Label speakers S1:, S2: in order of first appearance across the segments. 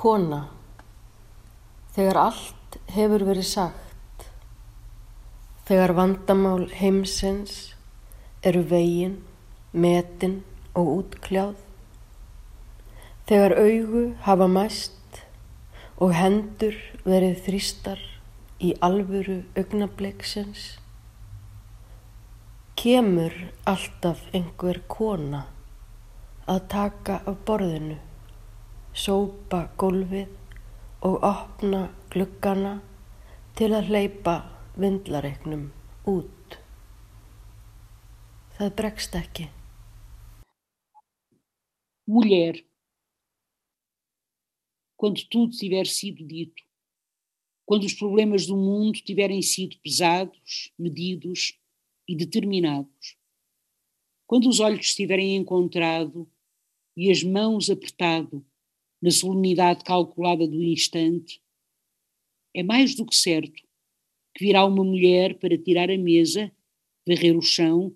S1: Kona, þegar allt hefur verið sagt, þegar vandamál heimsins eru vegin, metin og útkljáð, þegar augu hafa mæst og hendur verið þrýstar í alvöru augnabliksins, kemur alltaf einhver kona að taka af borðinu sópa gólfið og opna gluggana til að hleypa vindlareiknum út. Það bregst ekki.
S2: Mulher, quando tudo tiver sido dito, quando os problemas do mundo tiverem sido pesados, medidos e determinados, quando os olhos estiverem encontrado e as mãos apertado na solenidade calculada do instante, é mais do que certo que virá uma mulher para tirar a mesa, varrer o chão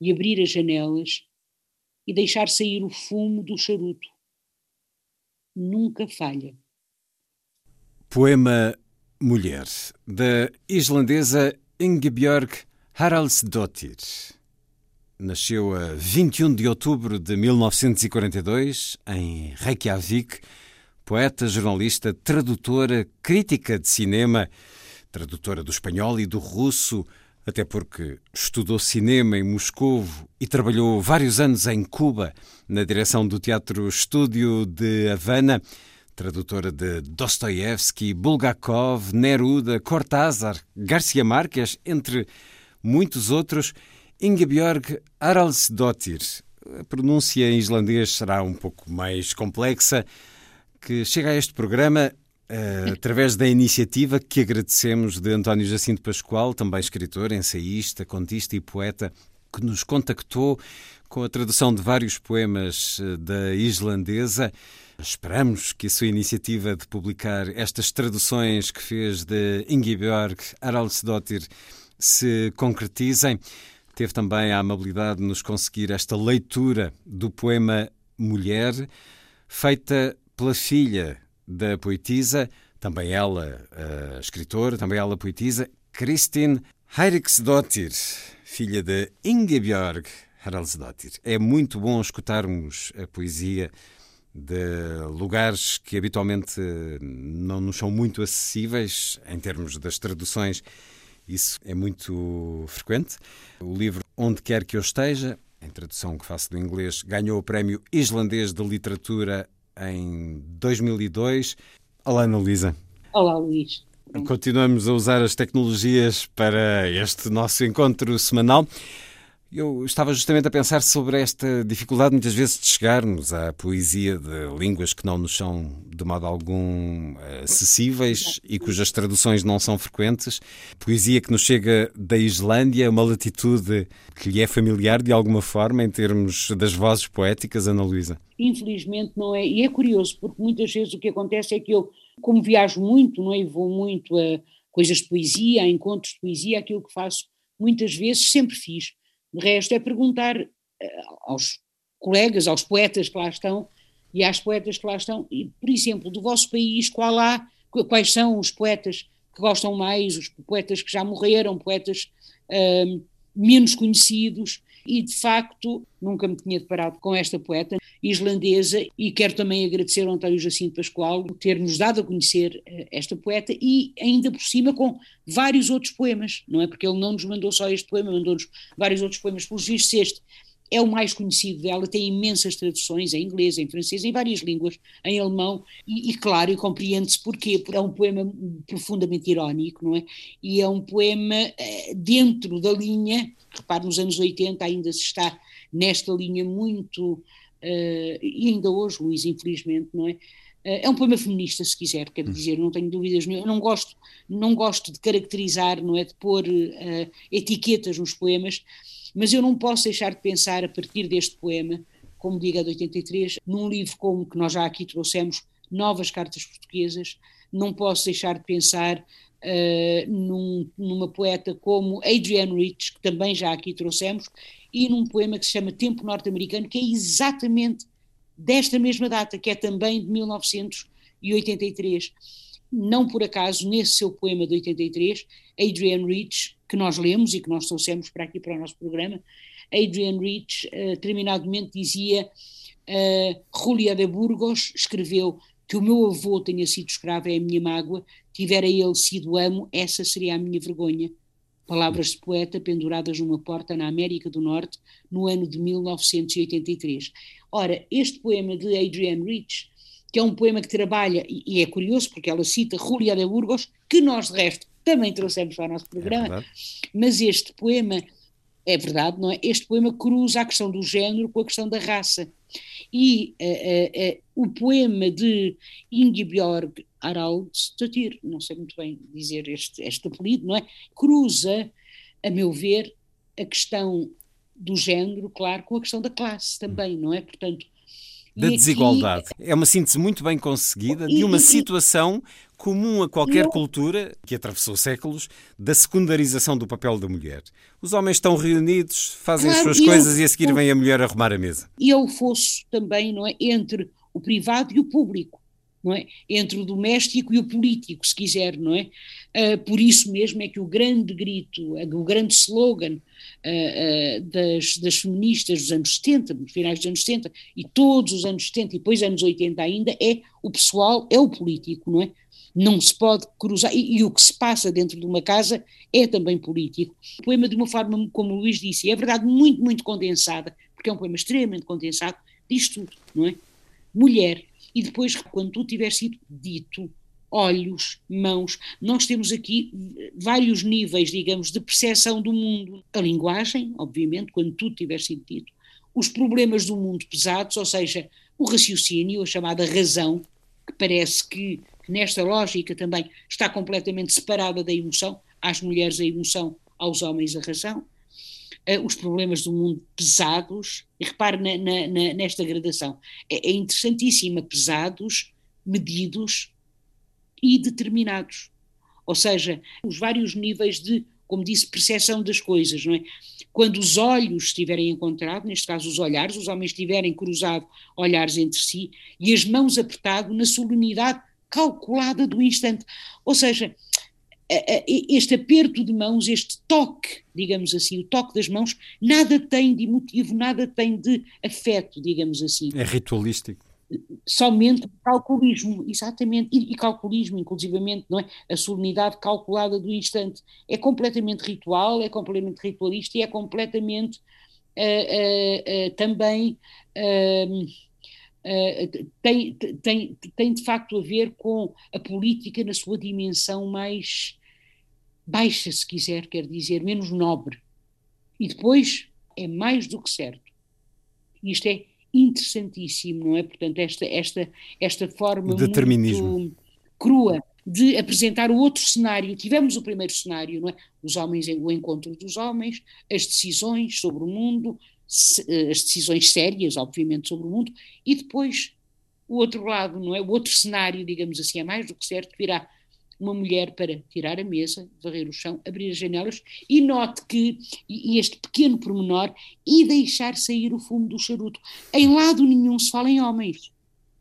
S2: e abrir as janelas e deixar sair o fumo do charuto. Nunca falha.
S3: Poema Mulher, da islandesa Ingebjörg Haraldsdottir. Nasceu a 21 de outubro de 1942 em Reykjavik. Poeta, jornalista, tradutora, crítica de cinema, tradutora do espanhol e do russo, até porque estudou cinema em Moscou e trabalhou vários anos em Cuba, na direção do Teatro Estúdio de Havana, tradutora de Dostoiévski, Bulgakov, Neruda, Cortázar, Garcia Marques, entre muitos outros Ingebjörg Haraldsdottir. A pronúncia em islandês será um pouco mais complexa, que chega a este programa uh, através da iniciativa que agradecemos de António Jacinto Pascoal, também escritor, ensaísta, contista e poeta, que nos contactou com a tradução de vários poemas eh, da islandesa. Esperamos que a sua iniciativa de publicar estas traduções que fez de Ingebjörg Haraldsdottir se concretizem. Teve também a amabilidade de nos conseguir esta leitura do poema Mulher, feita pela filha da poetisa, também ela a escritora, também ela poetisa, Kristin Heiriksdottir, filha de Ingebjörg Haraldsdottir. É muito bom escutarmos a poesia de lugares que habitualmente não nos são muito acessíveis em termos das traduções isso é muito frequente. O livro Onde Quer Que Eu Esteja, em tradução que faço do inglês, ganhou o Prémio Islandês de Literatura em 2002. Olá, Ana Luísa.
S2: Olá, Luís.
S3: Continuamos a usar as tecnologias para este nosso encontro semanal. Eu estava justamente a pensar sobre esta dificuldade muitas vezes de chegarmos à poesia de línguas que não nos são de modo algum acessíveis e cujas traduções não são frequentes. Poesia que nos chega da Islândia, uma latitude que lhe é familiar de alguma forma em termos das vozes poéticas, Ana Luísa?
S2: Infelizmente não é, e é curioso porque muitas vezes o que acontece é que eu, como viajo muito, não é, e vou muito a coisas de poesia, a encontros de poesia, aquilo que faço muitas vezes sempre fiz de resto, é perguntar eh, aos colegas, aos poetas que lá estão e às poetas que lá estão, e, por exemplo, do vosso país, qual há, quais são os poetas que gostam mais, os poetas que já morreram, poetas uh, menos conhecidos, e de facto nunca me tinha deparado com esta poeta islandesa e quero também agradecer ao António Jacinto Pascoal por ter-nos dado a conhecer uh, esta poeta e ainda por cima com vários outros poemas, não é? Porque ele não nos mandou só este poema, mandou-nos vários outros poemas, pelos vistos este é o mais conhecido dela, tem imensas traduções em inglês, em francês, em várias línguas, em alemão, e, e claro, e compreende-se porquê, porque é um poema profundamente irónico, não é? E é um poema eh, dentro da linha, repare, nos anos 80 ainda se está nesta linha muito, uh, e ainda hoje, Luís, infelizmente, não é? é um poema feminista, se quiser, quer dizer, não tenho dúvidas nenhuma. Não gosto, não gosto de caracterizar, não é de pôr uh, etiquetas nos poemas, mas eu não posso deixar de pensar a partir deste poema, como diga de 83, num livro como que nós já aqui trouxemos, Novas Cartas Portuguesas, não posso deixar de pensar uh, num, numa poeta como Adrienne Rich, que também já aqui trouxemos, e num poema que se chama Tempo Norte-Americano, que é exatamente desta mesma data, que é também de 1983. Não por acaso, nesse seu poema de 83, Adrienne Rich, que nós lemos e que nós trouxemos para aqui para o nosso programa, Adrienne Rich, uh, determinadamente dizia, uh, Julia de Burgos escreveu que o meu avô tenha sido escravo é a minha mágoa, tivera ele sido amo, essa seria a minha vergonha. Palavras de poeta penduradas numa porta na América do Norte no ano de 1983. Ora, este poema de Adrienne Rich, que é um poema que trabalha, e, é curioso porque ela cita Julia de Burgos, que nós de resto também trouxemos para o nosso programa, é mas este poema, é verdade, não é? Este poema cruza a questão do género com a questão da raça. E uh, uh, uh, o poema de Ingebjörg Haraldsdottir, não sei muito bem dizer este, este apelido, não é? Cruza, a meu ver, a questão do género, claro, com a questão da classe também, não é? Portanto,
S3: da desigualdade. Aqui, é uma síntese muito bem conseguida de uma e, situação comum a qualquer eu, cultura que atravessou séculos da secundarização do papel da mulher. Os homens estão reunidos, fazem claro, as suas coisas e a seguir vem a mulher arrumar a mesa.
S2: E é o fosso também, não é? Entre o privado e o público. Não é? Entre o doméstico e o político, se quiser, não é? Uh, por isso mesmo é que o grande grito, o grande slogan uh, das, das, feministas dos anos 70, finais dos anos 70, e todos os anos 70 e depois anos 80 ainda, é o pessoal, é o político, não é? Não se pode cruzar, e, e o que se passa dentro de uma casa é também político. O poema, de uma forma, como o Luís disse, é verdade, muito, muito condensada, porque é um poema extremamente condensado, diz tudo, não é? Mulher, e depois, quando tu tiver sido dito, olhos, mãos. Nós temos aqui vários níveis, digamos, de percepção do mundo. A linguagem, obviamente, quando tudo tiver sido dito. Os problemas do mundo pesados, ou seja, o raciocínio, a chamada razão, que parece que, nesta lógica também está completamente separada da emoção, às mulheres a emoção, aos homens a razão. Uh, os problemas do mundo pesados, e repare na, na, na, nesta gradação, é, é interessantíssima, pesados, medidos, e determinados. Ou seja, os vários níveis de, como disse, percepção das coisas, não é? Quando os olhos estiverem encontrados, neste caso os olhares, os homens estiverem cruzado olhares entre si e as mãos apertado na solenidade calculada do instante. Ou seja, este aperto de mãos, este toque, digamos assim, o toque das mãos, nada tem de emotivo, nada tem de afeto, digamos assim.
S3: É ritualístico
S2: somente calculismo, exatamente, e, e, calculismo, inclusivamente, não é? A solenidade calculada do instante. É completamente ritual, é completamente ritualista e é completamente uh, uh, uh, também. Tem, tem, tem de facto a ver com a política na sua dimensão mais baixa, se quiser, quer dizer, menos nobre. E depois é mais do que certo. Isto é interessantíssimo, não é? Portanto, esta, esta, esta forma muito crua de apresentar o outro cenário. Tivemos o primeiro cenário, não é? Os homens, o encontro dos homens, as decisões sobre o mundo, eh, as decisões sérias, obviamente, sobre o mundo, e depois o outro lado, não é? O outro cenário, digamos assim, é mais do que certo, virá uma mulher para tirar a mesa, varrer o chão, abrir as janelas e note que, e este pequeno pormenor, e deixar sair o fumo do charuto. Em lado nenhum se fala em homens.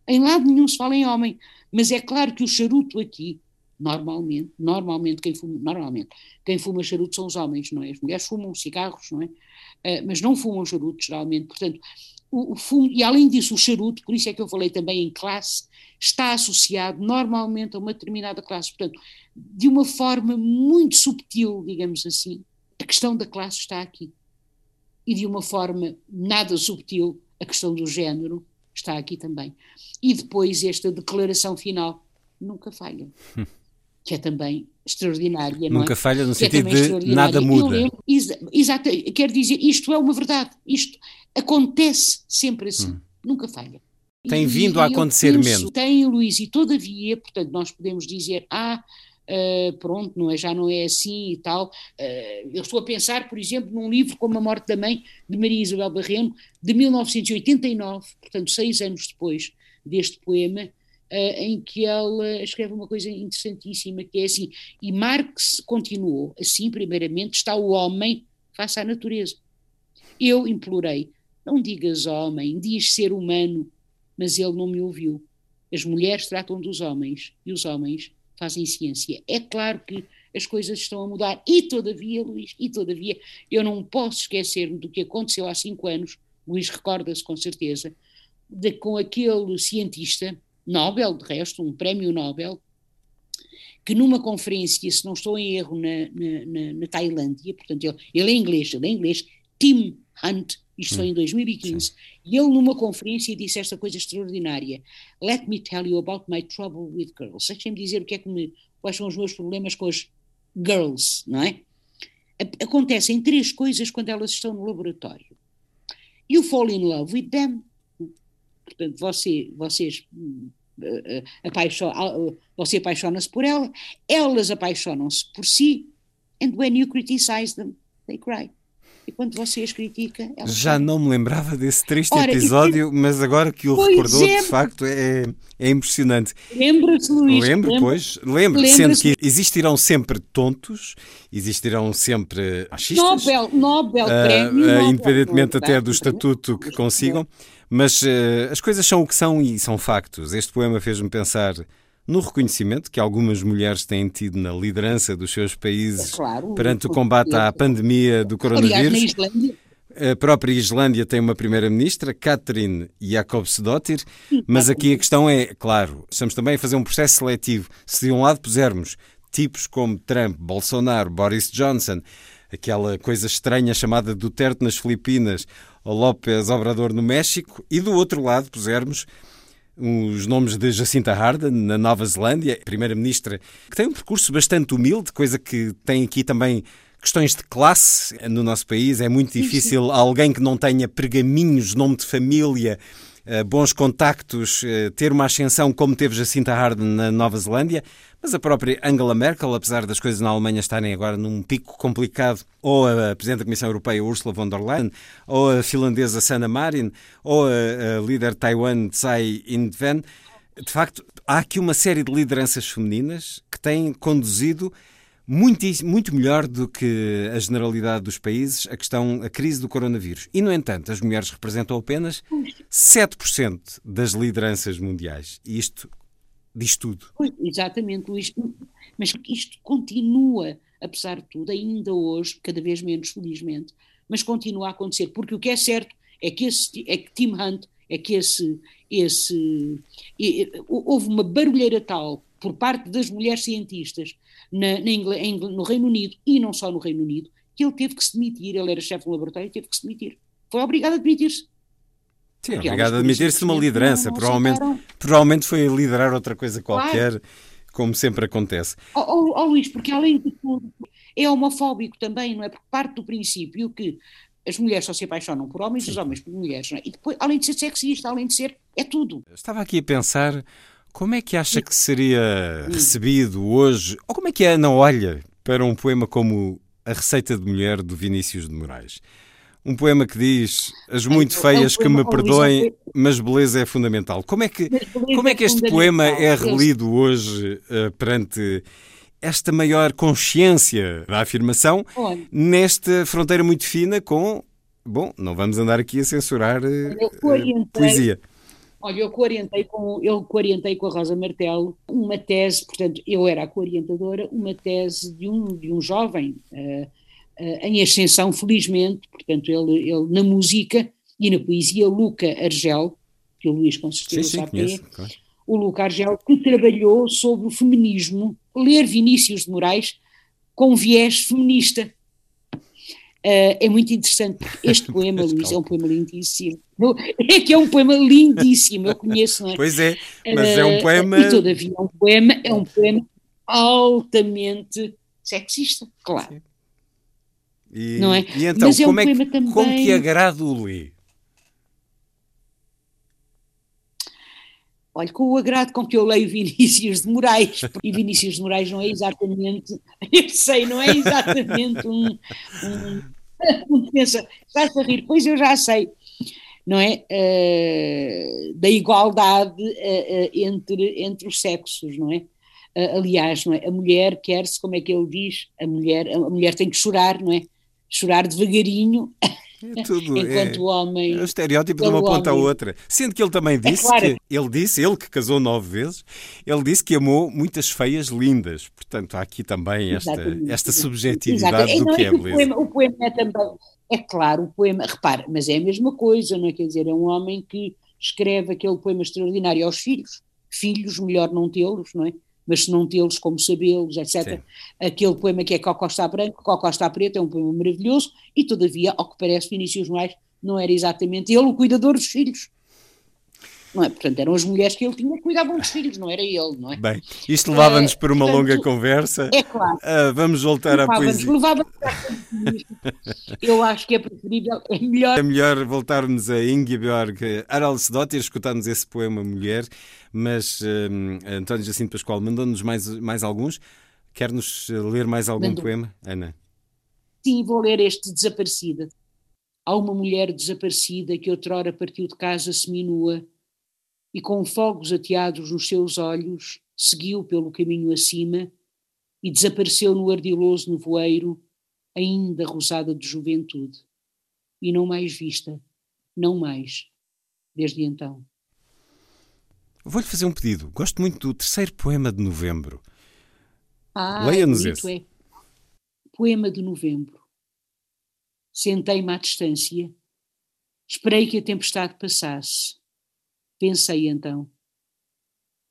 S2: Em lado nenhum se fala em homem. Mas é claro que o charuto aqui, normalmente, normalmente quem fuma, normalmente, quem fuma charuto são os homens, não é? As mulheres fumam cigarros, não é? Uh, mas não fumam charuto, geralmente. Portanto, o, o fumo, e além disso, o charuto, por isso é que eu falei também em classe, está associado normalmente a uma determinada classe. Portanto, de uma forma muito subtil, digamos assim, a questão da classe está aqui. e de uma forma nada subtil a questão do género está aqui também. E depois esta declaração final nunca falha, que é também extraordinária.
S3: Nunca
S2: é?
S3: falha no
S2: que é
S3: sentido é de nada muda. Lembro,
S2: exato, quer dizer, isto é uma verdade, isto acontece sempre assim, hum. nunca falha.
S3: Tem vindo e, a acontecer penso, menos.
S2: Tem, Luís, e todavia, portanto, nós podemos dizer, ah, uh, pronto, não é, já não é assim e tal. Uh, eu estou a pensar, por exemplo, num livro como A Morte da Mãe, de Maria Isabel Barreno, de 1989, portanto, seis anos depois deste poema, em que ela escreve uma coisa interessantíssima, que é assim, e Marx continuou, assim, primeiramente, está o homem face à natureza. Eu implorei, não digas homem, diz ser humano, mas ele não me ouviu. As mulheres tratam dos homens e os homens fazem ciência. É claro que as coisas estão a mudar e todavia, Luís, e todavia, eu não posso esquecer-me do que aconteceu há cinco anos, Luís recorda-se com certeza, de, com aquele cientista, Nobel, de resto, um prémio Nobel, que numa conferência, se não estou em erro, na, na, na, Tailândia, portanto, ele, ele é inglês, ele é inglês, Tim Hunt, isto hum. foi em 2015, Sim. e ele numa conferência disse esta coisa extraordinária: Let me tell you about my trouble with girls. Deixem-me dizer o que é que me, quais são os meus problemas com as girls, não é? Acontecem três coisas quando elas estão no laboratório. You fall in love with them. Portanto, você, vocês uh, uh, você apaixona-se por ela, elas apaixonam-se por si, and when you criticize them, they cry e quando você as critica.
S3: Já não me lembrava desse triste Ora, episódio, e... mas agora que o recordou, é... de facto, é, é impressionante.
S2: Lembra-se, Luís?
S3: Lembro, lembra pois, lembro, sendo que existirão sempre tontos, existirão sempre machistas.
S2: Nobel, Nobel, uh, prémio, uh,
S3: Nobel, independentemente Nobel, até do estatuto que consigam, mas uh, as coisas são o que são e são factos. Este poema fez-me pensar no reconhecimento que algumas mulheres têm tido na liderança dos seus países é claro, perante o combate à pandemia do coronavírus. Aliás, na Islândia. A própria Islândia tem uma primeira-ministra, Katrin Jakobsdottir, mas aqui a questão é, claro, estamos também a fazer um processo seletivo. Se de um lado pusermos tipos como Trump, Bolsonaro, Boris Johnson, aquela coisa estranha chamada Duterte nas Filipinas, ou López Obrador no México, e do outro lado pusermos os nomes de Jacinta Ardern, na Nova Zelândia, primeira-ministra, que tem um percurso bastante humilde, coisa que tem aqui também questões de classe no nosso país. É muito difícil alguém que não tenha pergaminhos, nome de família, bons contactos, eh, ter uma ascensão como teve Jacinta Ardern na Nova Zelândia. Mas a própria Angela Merkel, apesar das coisas na Alemanha estarem agora num pico complicado, ou a Presidente da Comissão Europeia Ursula von der Leyen, ou a finlandesa Sanna Marin, ou a, a líder Taiwan Tsai Ing-wen, de facto, há aqui uma série de lideranças femininas que têm conduzido muito, muito melhor do que a generalidade dos países a questão, a crise do coronavírus. E, no entanto, as mulheres representam apenas 7% das lideranças mundiais. E isto diz tudo.
S2: Pois, exatamente, Luís. Mas isto continua, apesar de tudo, ainda hoje, cada vez menos, felizmente, mas continua a acontecer, porque o que é certo é que, esse, é que Tim Hunt, é que esse, esse, houve uma barulheira tal por parte das mulheres cientistas na, na no Reino Unido, e não só no Reino Unido, que ele teve que se demitir, ele era chefe do laboratório e teve que se demitir. Foi obrigado a demitir-se.
S3: Sim, obrigado a admitir-se uma liderança. Não, provavelmente, provavelmente foi liderar outra coisa qualquer, claro. como sempre acontece.
S2: Oh, oh, oh, Luís, porque além de tudo, é homofóbico também, não é? Porque parte do princípio que as mulheres só se apaixonam por homens, Sim. os homens por mulheres, não é? E depois, além de ser sexista, além de ser, é tudo.
S3: Estava aqui a pensar, como é que acha que seria recebido hoje, ou como é que a Ana olha para um poema como A Receita de Mulher, do Vinícius de Moraes? Um poema que diz as muito feias que me perdoem, mas beleza é fundamental. Como é que, como é que este poema é relido hoje uh, perante esta maior consciência da afirmação nesta fronteira muito fina com. Bom, não vamos andar aqui a censurar uh, poesia.
S2: Olha, eu coorientei com, eu coorientei com a Rosa Martelo uma tese, portanto, eu era a coorientadora, uma tese de um, de um jovem. Uh, uh, em ascensão, felizmente, portanto, ele, ele na música e na poesia, Luca Argel, que o Luís com certeza sim, sim, sabe conheço, é, claro. o Luca Argel, que trabalhou sobre o feminismo, ler Vinícius de Moraes com viés feminista. Uh, é muito interessante. Este poema, Luís, é um poema lindíssimo. É que é um poema lindíssimo, eu conheço, não é?
S3: Pois é, mas é um poema.
S2: Uh, e todavia é um poema, é um poema altamente sexista, claro.
S3: E,
S2: não é?
S3: E então,
S2: mas é
S3: como,
S2: um
S3: é que,
S2: poema também...
S3: como que agrada o Lee?
S2: Olha, com o agrado com que eu leio Vinícius de Moraes, e Vinícius de Moraes não é exatamente, eu sei, não é exatamente um, um, pensa, estás a rir, pois eu já sei, não é? Uh, da igualdade uh, uh, entre, entre os sexos, não é? aliás, não é? A mulher quer-se, como é que ele diz? A mulher, a mulher tem que chorar, não é? Chorar devagarinho
S3: é tudo,
S2: Enquanto
S3: é,
S2: o homem.
S3: É o estereótipo de uma ponta à outra. Sendo que ele também disse é claro. que ele disse, ele que casou nove vezes, ele disse que amou muitas feias lindas. Portanto, há aqui também esta, esta subjetividade Exato. do
S2: não,
S3: que é,
S2: que
S3: beleza.
S2: O poema, o poema é também. É claro, o poema, repara, mas é a mesma coisa, não é? Quer dizer, é um homem que escreve aquele poema extraordinário aos filhos. Filhos, melhor não tê-los, não é? Mas se não tê-los, como sabê-los, etc. Sim. Aquele poema que é Cocó está branco, Cocó está preto, é um poema maravilhoso, e todavia, ao que parece, Vinícius Moraes não era exatamente ele o cuidador dos filhos. Não é? Portanto, eram as mulheres que ele tinha que cuidavam dos filhos, não era ele, não é?
S3: Bem, isto levava-nos uh, para uma portanto, longa conversa.
S2: É claro.
S3: Uh, vamos voltar à poesia.
S2: Levava Eu acho que é preferível, é melhor.
S3: É melhor voltarmos a Ingeborg Haraldsdottir, escutarmos esse poema Mulher, mas um, António Jacinto Pascoal mandou-nos mais, mais alguns. Quer-nos ler mais algum Mandou. poema, Ana?
S2: Sim, vou ler este Desaparecida. Há uma mulher desaparecida que outrora partiu de casa seminua e com fogos ateados nos seus olhos seguiu pelo caminho acima e desapareceu no ardiloso nevoeiro, ainda rosada de juventude. E não mais vista, não mais, desde então.
S3: Vou-lhe fazer um pedido. Gosto muito do terceiro poema de novembro.
S2: Ah,
S3: Leia-nos esse.
S2: É. Poema de novembro. Sentei-me à distância. Esperei que a tempestade passasse. Pensei então.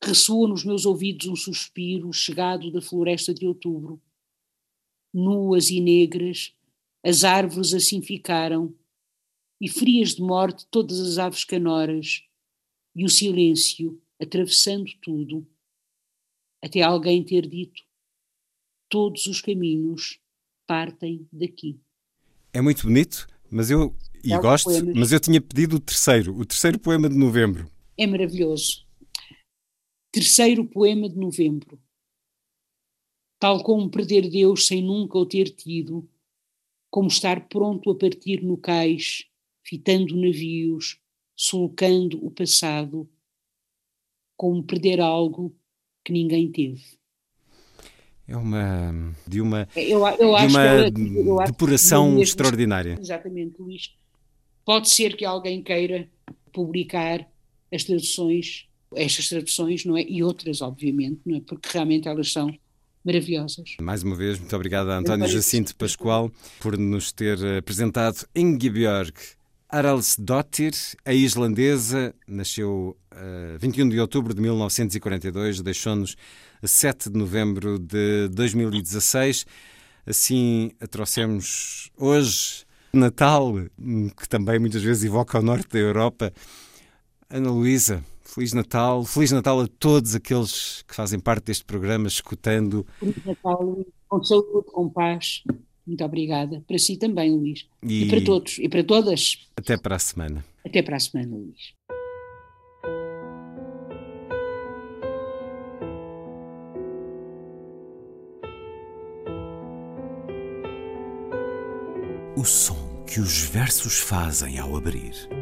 S2: Ressoa nos meus ouvidos um suspiro chegado da floresta de outubro. Nuas e negras, as árvores assim ficaram, e frias de morte todas as aves canoras, e o silêncio atravessando tudo, até alguém ter dito: todos os caminhos partem daqui.
S3: É muito bonito, mas eu e é gosto, poemas. mas eu tinha pedido o terceiro, o terceiro poema de novembro.
S2: É maravilhoso. Terceiro poema de novembro. Tal como perder Deus sem nunca o ter tido, como estar pronto a partir no cais, fitando navios, sulcando o passado, como perder algo que ninguém teve.
S3: É uma de uma,
S2: eu, eu
S3: de uma
S2: eu
S3: depuração extraordinária.
S2: Exatamente, Luís. Pode ser que alguém queira publicar as traduções, estas traduções, não é? E outras, obviamente, não é? Porque realmente elas são maravilhosas.
S3: Mais uma vez, muito obrigado a António Jacinto Pascoal por nos ter apresentado Ingebjörg Haraldsdottir, a islandesa, nasceu uh, 21 de outubro de 1942, deixou-nos 7 de novembro de 2016. Assim a trouxemos hoje, Natal, que também muitas vezes evoca o norte da Europa. Ana Luísa, Feliz Natal, Feliz Natal a todos aqueles que fazem parte deste programa, escutando.
S2: Feliz Natal, com saúde, com paz. Muito obrigada. Para si também, Luís. E... e para todos. E para todas.
S3: Até para a semana.
S2: Até para a semana, Luís.
S4: O som que os versos fazem ao abrir.